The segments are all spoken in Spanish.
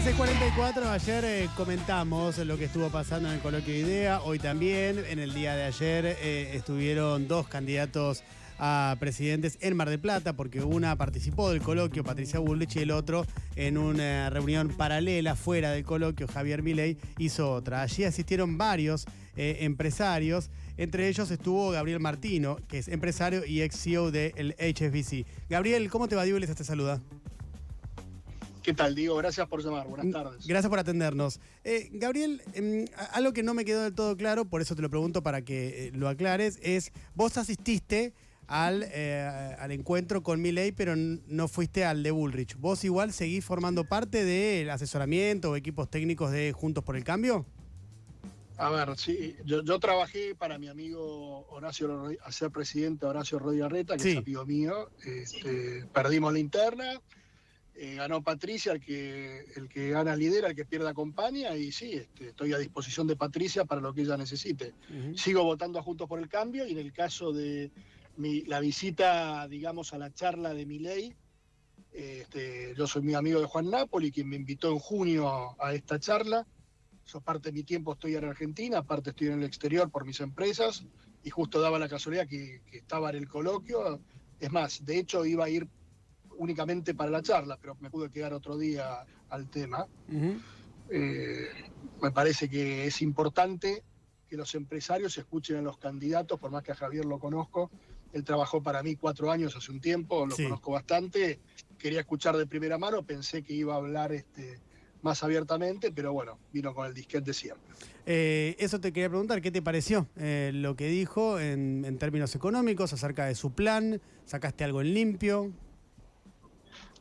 1644, ayer eh, comentamos lo que estuvo pasando en el coloquio de idea, hoy también, en el día de ayer eh, estuvieron dos candidatos a presidentes en Mar del Plata, porque una participó del coloquio, Patricia Bullrich, y el otro en una reunión paralela fuera del coloquio, Javier Milei, hizo otra. Allí asistieron varios eh, empresarios, entre ellos estuvo Gabriel Martino, que es empresario y ex CEO del HSBC. Gabriel, ¿cómo te va? Diego, te saluda. ¿Qué tal, Diego? Gracias por llamar. Buenas tardes. Gracias por atendernos. Eh, Gabriel, em, algo que no me quedó del todo claro, por eso te lo pregunto para que eh, lo aclares, es, vos asististe al, eh, al encuentro con Miley, pero no fuiste al de Bullrich. ¿Vos igual seguís formando parte del asesoramiento o equipos técnicos de Juntos por el Cambio? A ver, sí, yo, trabajé para mi amigo Horacio, a ser presidente Horacio Rodiarreta, que es amigo mío. Este, perdimos la interna eh, ganó Patricia, el que, el que gana lidera, el que pierde acompaña, y sí, este, estoy a disposición de Patricia para lo que ella necesite. Sigo votando a Juntos por el Cambio y en el caso de la visita, digamos, a la charla de mi ley, este, yo soy mi amigo de Juan Napoli, quien me invitó en junio a esta charla. Yo parte de mi tiempo estoy en Argentina, aparte estoy en el exterior por mis empresas, y justo daba la casualidad que, que estaba en el coloquio. Es más, de hecho iba a ir únicamente para la charla, pero me pude quedar otro día al tema. Eh, me parece que es importante que los empresarios escuchen a los candidatos, por más que a Javier lo conozco. Él trabajó para mí cuatro años hace un tiempo, lo conozco bastante. Quería escuchar de primera mano, pensé que iba a hablar este, más abiertamente, pero bueno, vino con el disquete de siempre. Eh, eso te quería preguntar, ¿qué te pareció eh, lo que dijo en, en, términos económicos acerca de su plan? ¿Sacaste algo en limpio?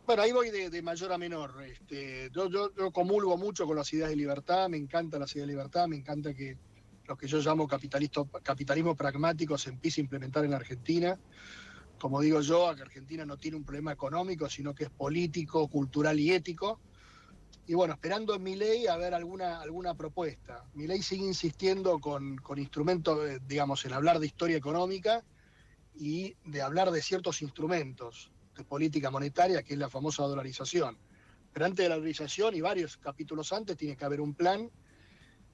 Bueno, ahí voy de, mayor a menor. Este, yo, yo, comulgo mucho con las ideas de libertad, me encanta las ideas de libertad, me encanta que lo que yo llamo capitalismo pragmático se empiece a implementar en Argentina. Como digo yo, que Argentina no tiene un problema económico, sino que es político, cultural y ético. Y bueno, esperando en mi ley a ver alguna, alguna propuesta. Mi ley sigue insistiendo con, con instrumentos, eh, digamos, en hablar de historia económica y de hablar de ciertos instrumentos política monetaria, que es la famosa dolarización. Pero antes de la dolarización y varios capítulos antes tiene que haber un plan,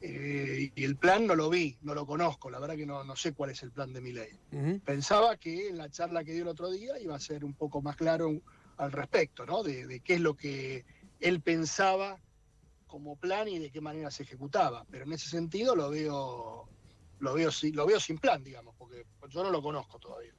eh, y el plan no lo vi, no lo conozco, la verdad que no, no sé cuál es el plan de mi ley. Pensaba que en la charla que dio el otro día iba a ser un poco más claro al respecto, ¿no? De, de qué es lo que él pensaba como plan y de qué manera se ejecutaba. Pero en ese sentido lo veo lo veo, sin plan, digamos, porque yo no lo conozco todavía.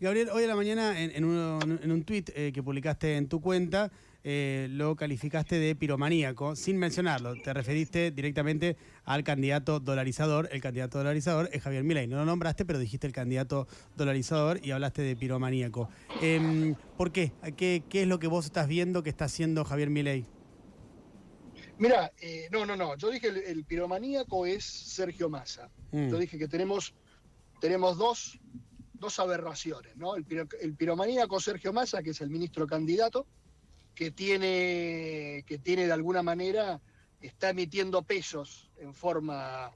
Gabriel, hoy a la mañana en, un, en tuit eh, que publicaste en tu cuenta, eh, lo calificaste de piromaníaco, sin mencionarlo. Te referiste directamente al candidato dolarizador. El candidato dolarizador es Javier Milei. No lo nombraste, pero dijiste el candidato dolarizador y hablaste de piromaníaco. Em, ¿Por qué? qué? ¿Qué es lo que vos estás viendo que está haciendo Javier Milei? Mira, eh, no, no, no. Yo dije el, el piromaníaco es Sergio Massa. Mm. Yo dije que tenemos, tenemos dos, dos aberraciones, ¿no? El, el, piromaníaco Sergio Massa, que es el ministro candidato, que tiene, que tiene de alguna manera, está emitiendo pesos en forma,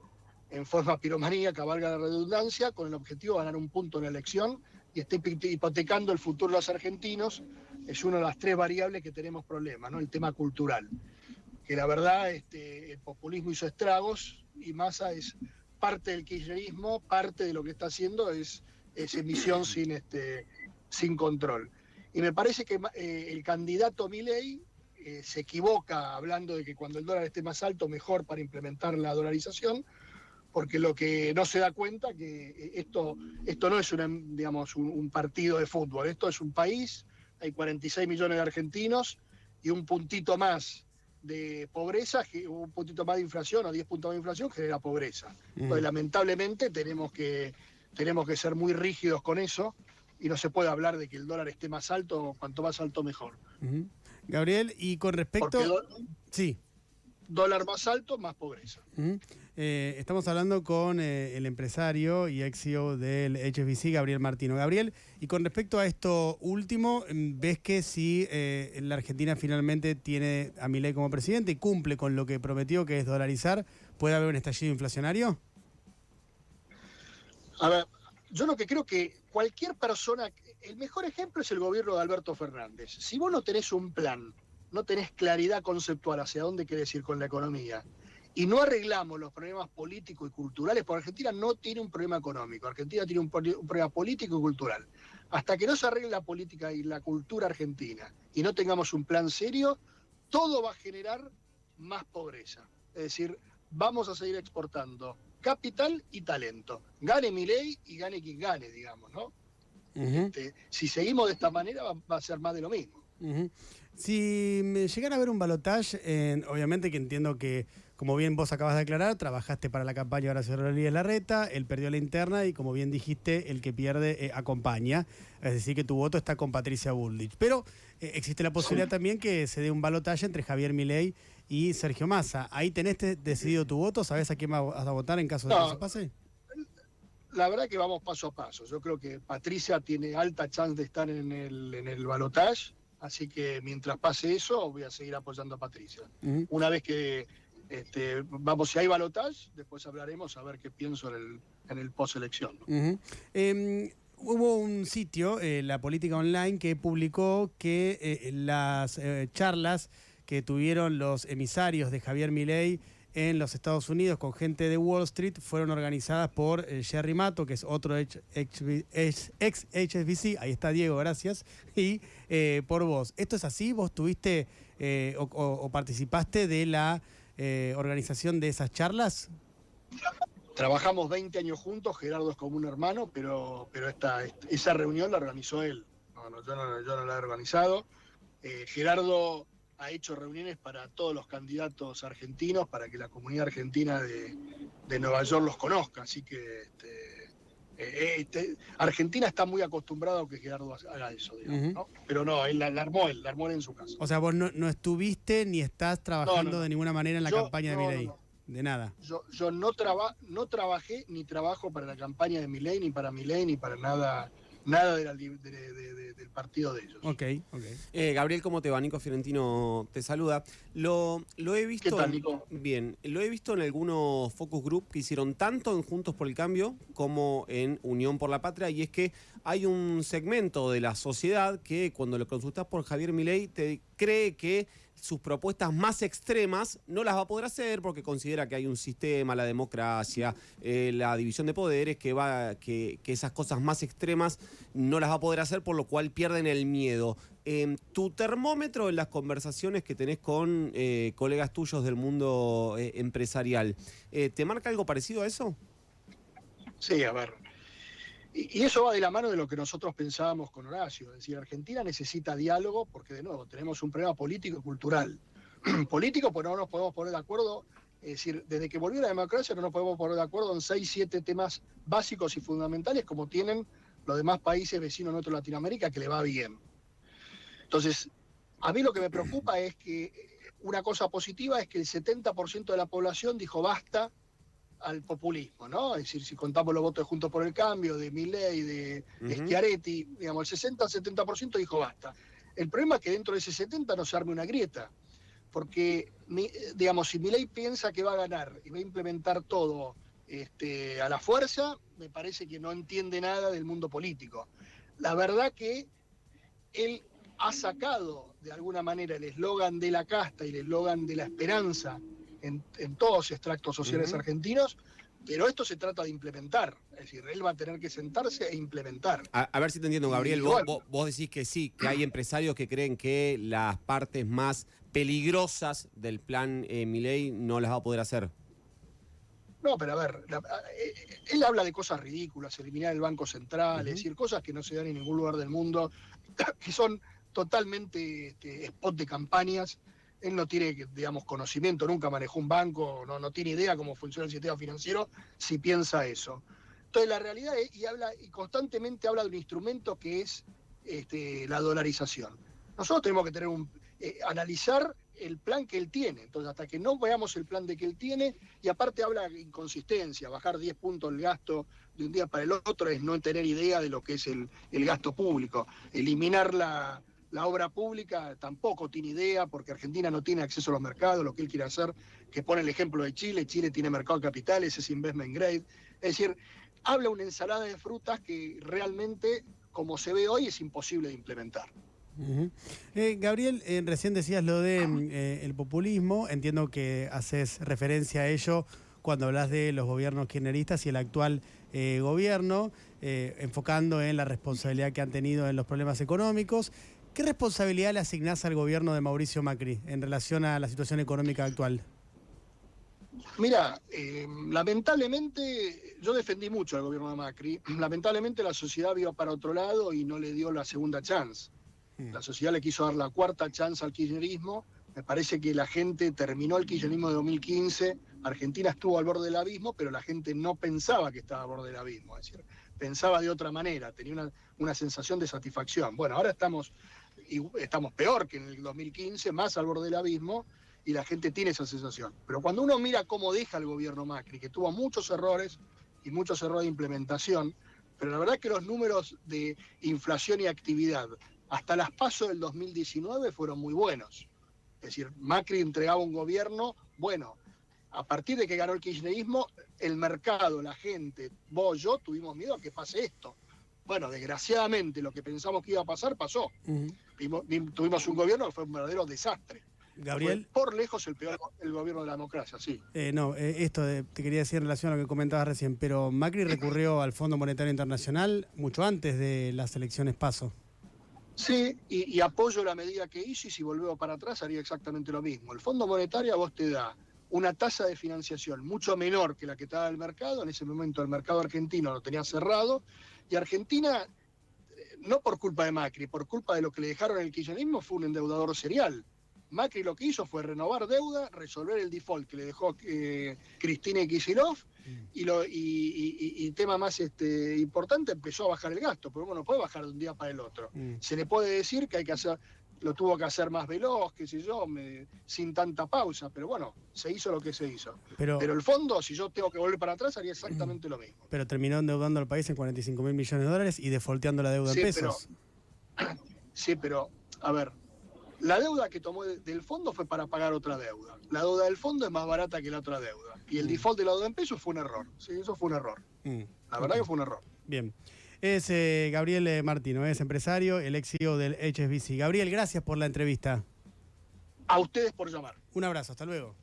en forma piromaníaca, valga la redundancia, con el objetivo de ganar un punto en la elección y está hipotecando el futuro de los argentinos. Es una de las tres variables que tenemos problemas, ¿no? El tema cultural que la verdad este, el populismo hizo estragos y Massa es parte del kirchnerismo, parte de lo que está haciendo es, emisión sin, este, sin control. Y me parece que eh, el candidato Milei eh, se equivoca hablando de que cuando el dólar esté más alto, mejor para implementar la dolarización, porque lo que no se da cuenta que eh, esto, esto no es una, digamos, un partido de fútbol, esto es un país, hay 46 millones de argentinos y un puntito más de pobreza, un puntito más de inflación o 10 puntos más de inflación genera pobreza. Mm. lamentablemente tenemos que, tenemos que ser muy rígidos con eso y no se puede hablar de que el dólar esté más alto, cuanto más alto mejor. Gabriel, y con respecto... sí dólar más alto, más pobreza. Eh, estamos hablando con eh, el empresario y ex CEO del HSBC, Gabriel Martino. Gabriel, y con respecto a esto último, mm, ¿ves que si eh, la Argentina finalmente tiene a Milei como presidente y cumple con lo que prometió, que es dolarizar, puede haber un estallido inflacionario? A ver, yo lo que creo que cualquier persona, el mejor ejemplo es el gobierno de Alberto Fernández. Si vos no tenés un plan no tenés claridad conceptual hacia dónde querés ir con la economía, y no arreglamos los problemas políticos y culturales, porque Argentina no tiene un problema económico, Argentina tiene un, problema político y cultural. Hasta que no se arregle la política y la cultura argentina y no tengamos un plan serio, todo va a generar más pobreza. Es decir, vamos a seguir exportando capital y talento. Gane mi ley y gane quien gane, digamos, ¿no? Este, si seguimos de esta manera va, a ser más de lo mismo. Si me llegara a ver un balotaje, obviamente que entiendo que como bien vos acabas de aclarar, trabajaste para la campaña Horacio Rodríguez Larreta, él perdió la interna y como bien dijiste, el que pierde eh, acompaña. Es decir, que tu voto está con Patricia Bullrich. Pero eh, existe la posibilidad también que se dé un balotaje entre Javier Milei y Sergio Massa. ¿Ahí tenés decidido tu voto? ¿Sabés a quién vas a votar en caso de que eso pase? La verdad que vamos paso a paso. Yo creo que Patricia tiene alta chance de estar en el, en el balotaje. Así que mientras pase eso, voy a seguir apoyando a Patricia. Una vez que este, vamos, si hay balotage, después hablaremos a ver qué pienso en el, en el post-elección. Em, hubo un sitio, eh, La Política Online, que publicó que eh, las eh, charlas que tuvieron los emisarios de Javier Milei en los Estados Unidos con gente de Wall Street fueron organizadas por Jerry Mato, que es otro ex, HSBC, ahí está Diego, gracias, y por vos. ¿Esto es así? ¿Vos tuviste o participaste de la eh, organización de esas charlas? Trabajamos 20 años juntos, Gerardo es como un hermano, pero, pero esta, esa reunión la organizó él. yo, no, la he organizado. Eh, Gerardo ha hecho reuniones para todos los candidatos argentinos, para que la comunidad argentina de, Nueva York los conozca. Así que este, eh, este, Argentina está muy acostumbrado a que Gerardo haga eso, digamos, Pero no, él la, armó él, la armó en su casa. O sea, vos no, estuviste ni estás trabajando de ninguna manera en la campaña de Milei. De nada. Yo, yo no, traba, no trabajé ni trabajo para la campaña de Milei, ni para Milei, ni para nada nada del partido de ellos. Ok, ok. Eh, Gabriel, ¿cómo te va? Nico Fiorentino te saluda. Lo, lo he visto. ¿Qué tal, Nico? Bien, lo he visto en algunos focus group que hicieron tanto en Juntos por el Cambio como en Unión por la Patria, y es que hay un segmento de la sociedad que cuando lo consultas por Javier Milei te cree que sus propuestas más extremas no las va a poder hacer porque considera que hay un sistema, la democracia, eh, la división de poderes, que, va, que, esas cosas más extremas no las va a poder hacer, por lo cual pierden el miedo. Em, tu termómetro en las conversaciones que tenés con eh, colegas tuyos del mundo eh, empresarial, ¿te marca algo parecido a eso? Sí, a ver, y, eso va de la mano de lo que nosotros pensábamos con Horacio. Es decir, Argentina necesita diálogo porque, de nuevo, tenemos un problema político y cultural. político, pues no nos podemos poner de acuerdo. Es decir, desde que volvió la democracia no nos podemos poner de acuerdo en seis, siete temas básicos y fundamentales como tienen los demás países vecinos nuestros de Latinoamérica que le va bien. Entonces, a mí lo que me preocupa es que una cosa positiva es que el 70% de la población dijo basta al populismo, ¿no? Es decir, si contamos los votos de Juntos por el Cambio, de Milley, de Schiaretti, digamos, el 60-70% dijo basta. El problema es que dentro de ese 70 no se arme una grieta, porque, digamos, si Milley piensa que va a ganar y va a implementar todo este, a la fuerza, me parece que no entiende nada del mundo político. La verdad que él ha sacado de alguna manera el eslogan de la casta y el eslogan de la esperanza en, todos los extractos sociales argentinos, pero esto se trata de implementar. Es decir, él va a tener que sentarse e implementar. A, ver si te entiendo, Gabriel. Vos, decís que sí, que hay empresarios que creen que las partes más peligrosas del plan eh, Milei no las va a poder hacer. No, pero a ver, eh, él habla de cosas ridículas, eliminar el Banco Central, es decir, cosas que no se dan en ningún lugar del mundo, que son totalmente este, spot de campañas él no tiene, digamos, conocimiento, nunca manejó un banco, no, no tiene idea cómo funciona el sistema financiero, si piensa eso. Entonces la realidad es, y habla, y constantemente habla de un instrumento que es este, la dolarización. Nosotros tenemos que tener un, eh, analizar el plan que él tiene. Entonces, hasta que no veamos el plan de que él tiene, y aparte habla de inconsistencia, bajar 10 puntos el gasto de un día para el otro es no tener idea de lo que es el, el gasto público, eliminar la, la obra pública tampoco tiene idea porque Argentina no tiene acceso a los mercados, lo que él quiere hacer, que pone el ejemplo de Chile, Chile tiene mercado de capitales, es investment grade. Es decir, habla una ensalada de frutas que realmente, como se ve hoy, es imposible de implementar. Eh, Gabriel, eh, recién decías lo de eh, el populismo. Entiendo que haces referencia a ello cuando hablas de los gobiernos kirchneristas y el actual gobierno, enfocando en la responsabilidad que han tenido en los problemas económicos. ¿Qué responsabilidad le asignás al gobierno de Mauricio Macri en relación a la situación económica actual? Mira, lamentablemente yo defendí mucho al gobierno de Macri. Lamentablemente la sociedad vio para otro lado y no le dio la segunda chance. La sociedad le quiso dar la cuarta chance al kirchnerismo. Me parece que la gente terminó el kirchnerismo de 2015. Argentina estuvo al borde del abismo, pero la gente no pensaba que estaba al borde del abismo. Es decir, pensaba de otra manera, tenía una, sensación de satisfacción. Bueno, ahora estamos, estamos peor que en el 2015, más al borde del abismo, y la gente tiene esa sensación. Pero cuando uno mira cómo deja el gobierno Macri, que tuvo muchos errores y muchos errores de implementación, pero la verdad que los números de inflación y actividad hasta las pasos del 2019 fueron muy buenos. Es decir, Macri entregaba un gobierno bueno. A partir de que ganó el kirchnerismo, el mercado, la gente, vos, yo, tuvimos miedo a que pase esto. Bueno, desgraciadamente lo que pensamos que iba a pasar pasó. tuvimos un gobierno que fue un verdadero desastre. Gabriel. por lejos el peor el gobierno de la democracia, sí. Eh, no, eh, esto te quería decir en relación a lo que comentabas recién, pero Macri recurrió al Fondo Monetario Internacional mucho antes de las elecciones PASO. Sí, y, apoyo la medida que hizo y si volvemos para atrás haría exactamente lo mismo. El Fondo Monetario a vos te da una tasa de financiación mucho menor que la que te da el mercado. En ese momento el mercado argentino lo tenía cerrado y Argentina, eh, no por culpa de Macri, por culpa de lo que le dejaron el kirchnerismo, fue un endeudador serial. Macri lo que hizo fue renovar deuda, resolver el default que le dejó eh, Cristina Kicillof y, lo, y, tema más este, importante, empezó a bajar el gasto, pero bueno, no puede bajar de un día para el otro. Mm. Se le puede decir que hay que hacer, lo tuvo que hacer más veloz, qué sé yo, sin tanta pausa, pero bueno, se hizo lo que se hizo. Pero, el fondo, si yo tengo que volver para atrás, haría exactamente lo mismo. Pero terminó endeudando al país en 45 mil millones de dólares y defolteando la deuda en pesos. sí, pero, a ver, la deuda que tomó del fondo fue para pagar otra deuda. La deuda del fondo es más barata que la otra deuda. Y el mm. default de la deuda en pesos fue un error. Sí, eso fue un error. Mm. La verdad que fue un error. Bien. Es eh, Gabriel eh, Martino, es empresario, el ex CEO del HSBC. Gabriel, gracias por la entrevista. A ustedes por llamar. Un abrazo, hasta luego.